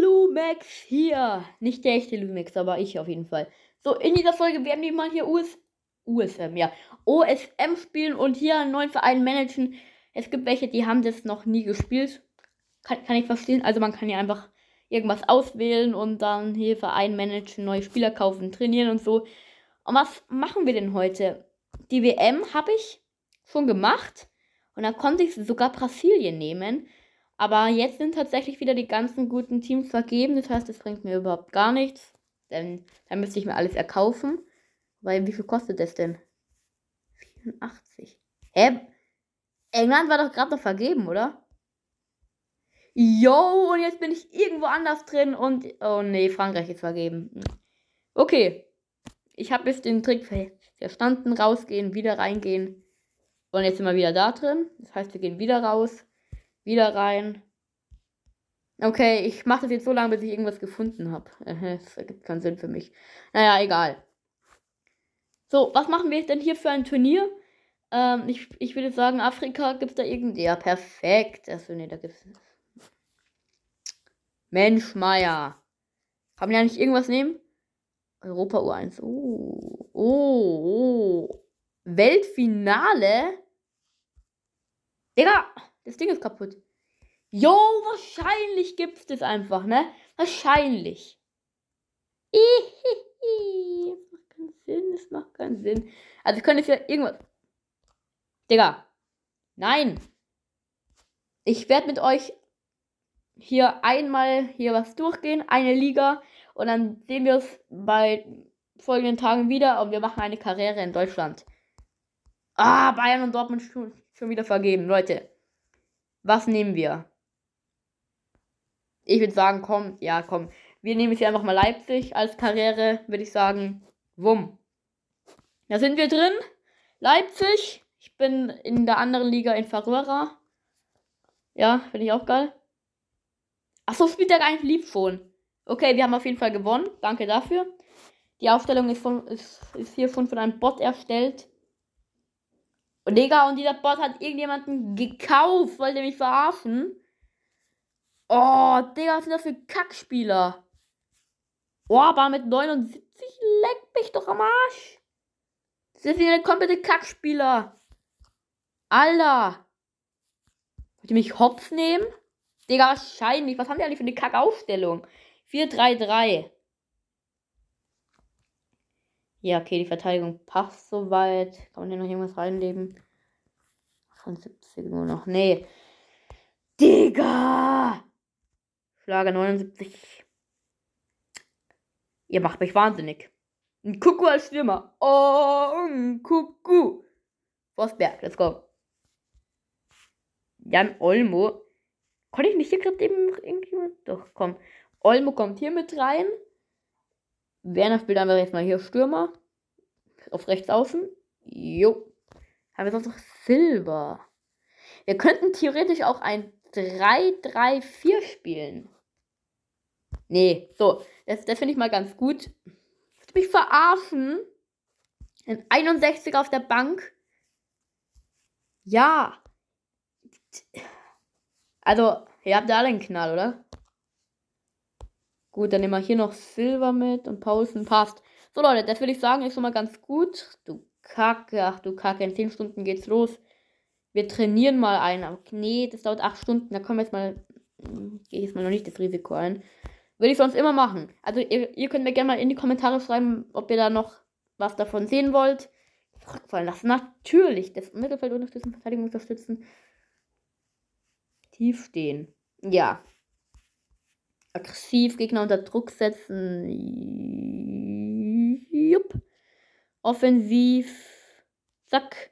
Lumex hier. Nicht der echte Lumex, aber ich auf jeden Fall. So, in dieser Folge werden wir mal hier US USM, ja, OSM spielen und hier einen neuen Verein managen. Es gibt welche, die haben das noch nie gespielt. Kann, kann ich verstehen. Also man kann ja einfach irgendwas auswählen und dann hier Verein managen, neue Spieler kaufen, trainieren und so. Und was machen wir denn heute? Die WM habe ich schon gemacht und dann konnte ich sogar Brasilien nehmen. Aber jetzt sind tatsächlich wieder die ganzen guten Teams vergeben. Das heißt, das bringt mir überhaupt gar nichts. Denn dann müsste ich mir alles erkaufen. Weil wie viel kostet das denn? 84. Hä? England war doch gerade noch vergeben, oder? Yo, und jetzt bin ich irgendwo anders drin und. Oh nee, Frankreich ist vergeben. Okay. Ich habe jetzt den Trick verstanden. Rausgehen, wieder reingehen. Und jetzt sind wir wieder da drin. Das heißt, wir gehen wieder raus. Wieder rein. Okay, ich mache das jetzt so lange, bis ich irgendwas gefunden habe. Das ergibt keinen Sinn für mich. Naja, egal. So, was machen wir denn hier für ein Turnier? Ähm, ich, ich würde sagen, Afrika gibt es da irgendwie. Ja, perfekt. Also, nee, da gibt es. Mensch, Meier. Kann man ja nicht irgendwas nehmen? Europa U1. Oh, oh, oh. Weltfinale? Digga! Das Ding ist kaputt. Jo, wahrscheinlich gibt es das einfach, ne? Wahrscheinlich. Ihihi. Das macht keinen Sinn, das macht keinen Sinn. Also ich könnte jetzt ja irgendwas. Digga. Nein. Ich werde mit euch hier einmal hier was durchgehen, eine Liga. Und dann sehen wir es bei folgenden Tagen wieder und wir machen eine Karriere in Deutschland. Ah, Bayern und Dortmund schon wieder vergeben, Leute. Was nehmen wir? Ich würde sagen, komm, ja, komm. Wir nehmen jetzt einfach mal Leipzig als Karriere, würde ich sagen. Wumm. Da sind wir drin. Leipzig. Ich bin in der anderen Liga in Faröra. Ja, finde ich auch geil. Achso, spielt der gar nicht lieb schon. Okay, wir haben auf jeden Fall gewonnen. Danke dafür. Die Aufstellung ist, von, ist, ist hier schon von einem Bot erstellt. Und Digga, und dieser Bot hat irgendjemanden gekauft, wollte mich verarschen. Oh, Digga, was sind das für Kackspieler? Oh, aber mit 79 leckt mich doch am Arsch. Das sind wieder komplette Kackspieler. Alter. Wollt ihr mich hops nehmen? Digga, wahrscheinlich. Was haben die eigentlich für eine Kackaufstellung? 4-3-3. Ja, okay, die Verteidigung passt soweit. Kann man hier noch irgendwas reinlegen? 78 nur noch. Nee. Digga! Schlager 79. Ihr macht mich wahnsinnig. Ein Kuckuck als Stürmer. Oh, ein Kuckuck. Forsberg, let's go. Jan Olmo. Konnte ich nicht hier gerade eben irgendjemand? Doch, komm. Olmo kommt hier mit rein. Werner spielt einfach jetzt mal hier Stürmer. Auf rechts außen. Jo. Haben wir sonst noch Silber. Wir könnten theoretisch auch ein 3-3-4 spielen. Nee, so. Das, das finde ich mal ganz gut. Willst mich verarschen? Ein 61 auf der Bank. Ja. Also, ihr habt da alle einen Knall, oder? Gut, dann nehmen wir hier noch Silber mit und Paulsen passt. So Leute, das würde ich sagen, ist schon mal ganz gut. Du Kacke, ach du Kacke, in 10 Stunden geht's los. Wir trainieren mal ein. Nee, das dauert 8 Stunden. Da kommen wir jetzt mal. Gehe ich jetzt mal noch nicht das Risiko ein. Würde ich sonst immer machen. Also ihr, ihr könnt mir gerne mal in die Kommentare schreiben, ob ihr da noch was davon sehen wollt. Rückfallen lassen. Natürlich. Das Mittelfeld unterstützen, Verteidigung unterstützen. Tief stehen. Ja aggressiv Gegner unter Druck setzen. Jupp. Offensiv. Zack.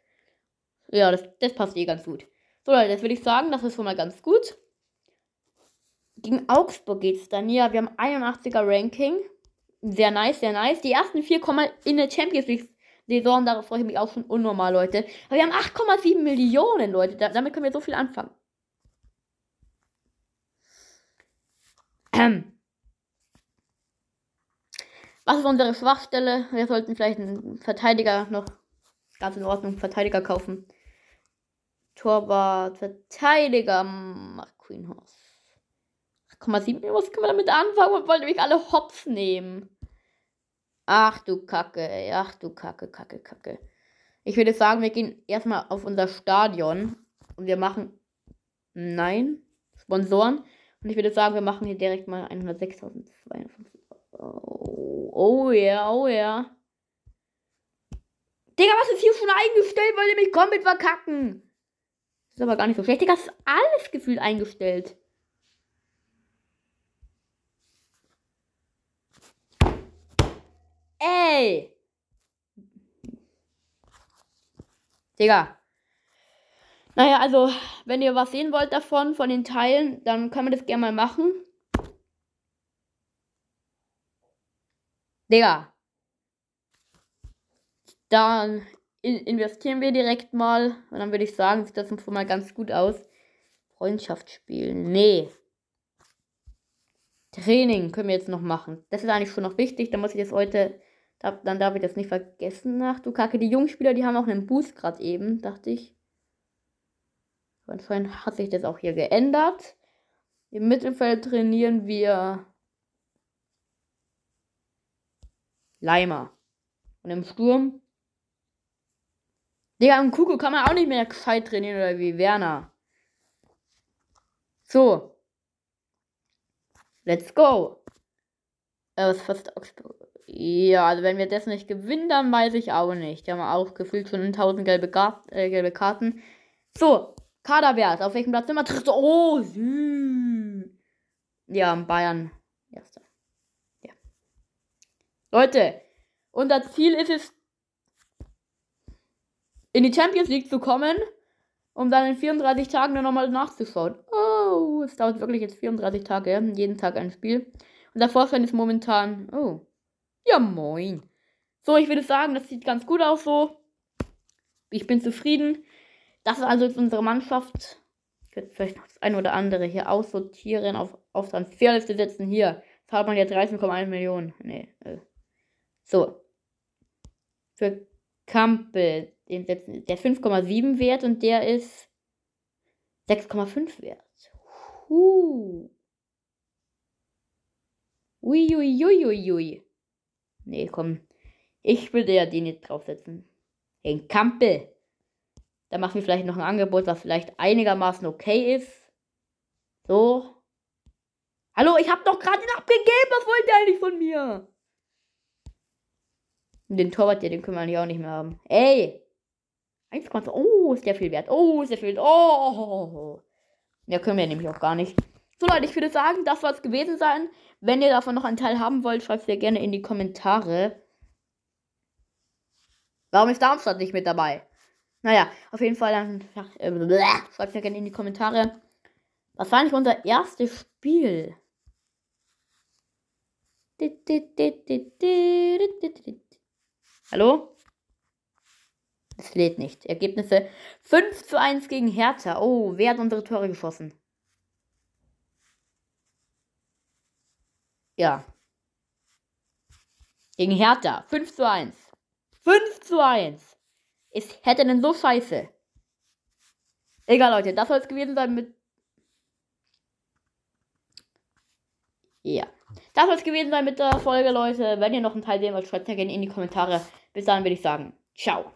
Ja, das, das passt eh ganz gut. So, Leute, das würde ich sagen, das ist schon mal ganz gut. Gegen Augsburg geht es dann. Ja, wir haben 81er Ranking. Sehr nice, sehr nice. Die ersten vier kommen in der Champions League Saison. Darauf freue ich mich auch schon unnormal, Leute. Aber wir haben 8,7 Millionen, Leute. damit können wir so viel anfangen. Was ist unsere Schwachstelle? Wir sollten vielleicht einen Verteidiger noch ganz in Ordnung Verteidiger kaufen. Torwart, Verteidiger, Mark Queenhouse. 8,7. Was können wir damit anfangen? Und wollte mich alle hops nehmen. Ach du Kacke, ey. Ach du Kacke, Kacke, Kacke. Ich würde sagen, wir gehen erstmal auf unser Stadion und wir machen. Nein. Sponsoren. Und ich würde sagen, wir machen hier direkt mal 106.250. Oh, oh yeah, oh. Yeah. Digga, was ist hier schon eingestellt? Wollt ihr mich komplett verkacken? Ist aber gar nicht so schlecht. Digga, ist alles gefühlt eingestellt. Ey! Digga. Naja, also, wenn ihr was sehen wollt davon, von den Teilen, dann können wir das gerne mal machen. Digga. Dann investieren wir direkt mal. Und dann würde ich sagen, sieht das schon mal ganz gut aus. Freundschaftsspiel. Nee. Training können wir jetzt noch machen. Das ist eigentlich schon noch wichtig. Da muss ich jetzt heute. dann darf ich das nicht vergessen. Ach du Kacke. Die Jungspieler, die haben auch einen Boost gerade eben, dachte ich. Anscheinend hat sich das auch hier geändert. Im Mittelfeld trainieren wir Leimer. Und im Sturm Digga, im Kuckuck kann man auch nicht mehr gescheit trainieren oder wie Werner. So. Let's go. Äh, was fast Ja, also wenn wir das nicht gewinnen, dann weiß ich auch nicht. Die haben auch gefühlt schon 1000 gelbe, äh, gelbe Karten. So, Kaderwert. Auf welchem Platz sind wir? Oh, süß. Ja, Bayern. Erster. Ja. Leute, unser Ziel ist es, in die Champions League zu kommen, um dann in 34 Tagen dann nochmal nachzuschauen. Oh, es dauert wirklich jetzt 34 Tage, jeden Tag ein Spiel. Und der Vorstand ist momentan, oh, ja moin. So, ich würde sagen, das sieht ganz gut aus so. Ich bin zufrieden. Das ist also jetzt unsere Mannschaft. Ich werde vielleicht noch das eine oder andere hier aussortieren, auf, auf Transferliste setzen. Hier, zahlt man ja 13,1 Millionen. Nee. Äh. So. Für Kampel, den setzen, der 5,7 wert und der ist 6,5 wert. Huh. Uiuiuiui. Nee, komm. Ich würde ja den nicht draufsetzen. Den Kampel. Da machen wir vielleicht noch ein Angebot, was vielleicht einigermaßen okay ist. So. Hallo, ich hab doch gerade den abgegeben. Was wollt ihr eigentlich von mir? Den Torwart, den können wir eigentlich auch nicht mehr haben. Ey! 1,2. Oh, ist der viel wert. Oh, ist der viel. Oh. Ja, können wir nämlich auch gar nicht. So, Leute, ich würde sagen, das soll es gewesen sein. Wenn ihr davon noch einen Teil haben wollt, schreibt es mir gerne in die Kommentare. Warum ist Darmstadt nicht mit dabei? Naja, auf jeden Fall dann äh, schreibt mir gerne in die Kommentare. Was war eigentlich unser erstes Spiel? Hallo? Es lädt nicht. Ergebnisse 5 zu 1 gegen Hertha. Oh, wer hat unsere Tore geschossen? Ja. Gegen Hertha. 5 zu 1. 5 zu 1. Ist hätte denn so scheiße. Egal, Leute. Das soll es gewesen sein mit. Ja. Das soll es gewesen sein mit der Folge, Leute. Wenn ihr noch einen Teil sehen wollt, schreibt es gerne in die Kommentare. Bis dann würde ich sagen. Ciao.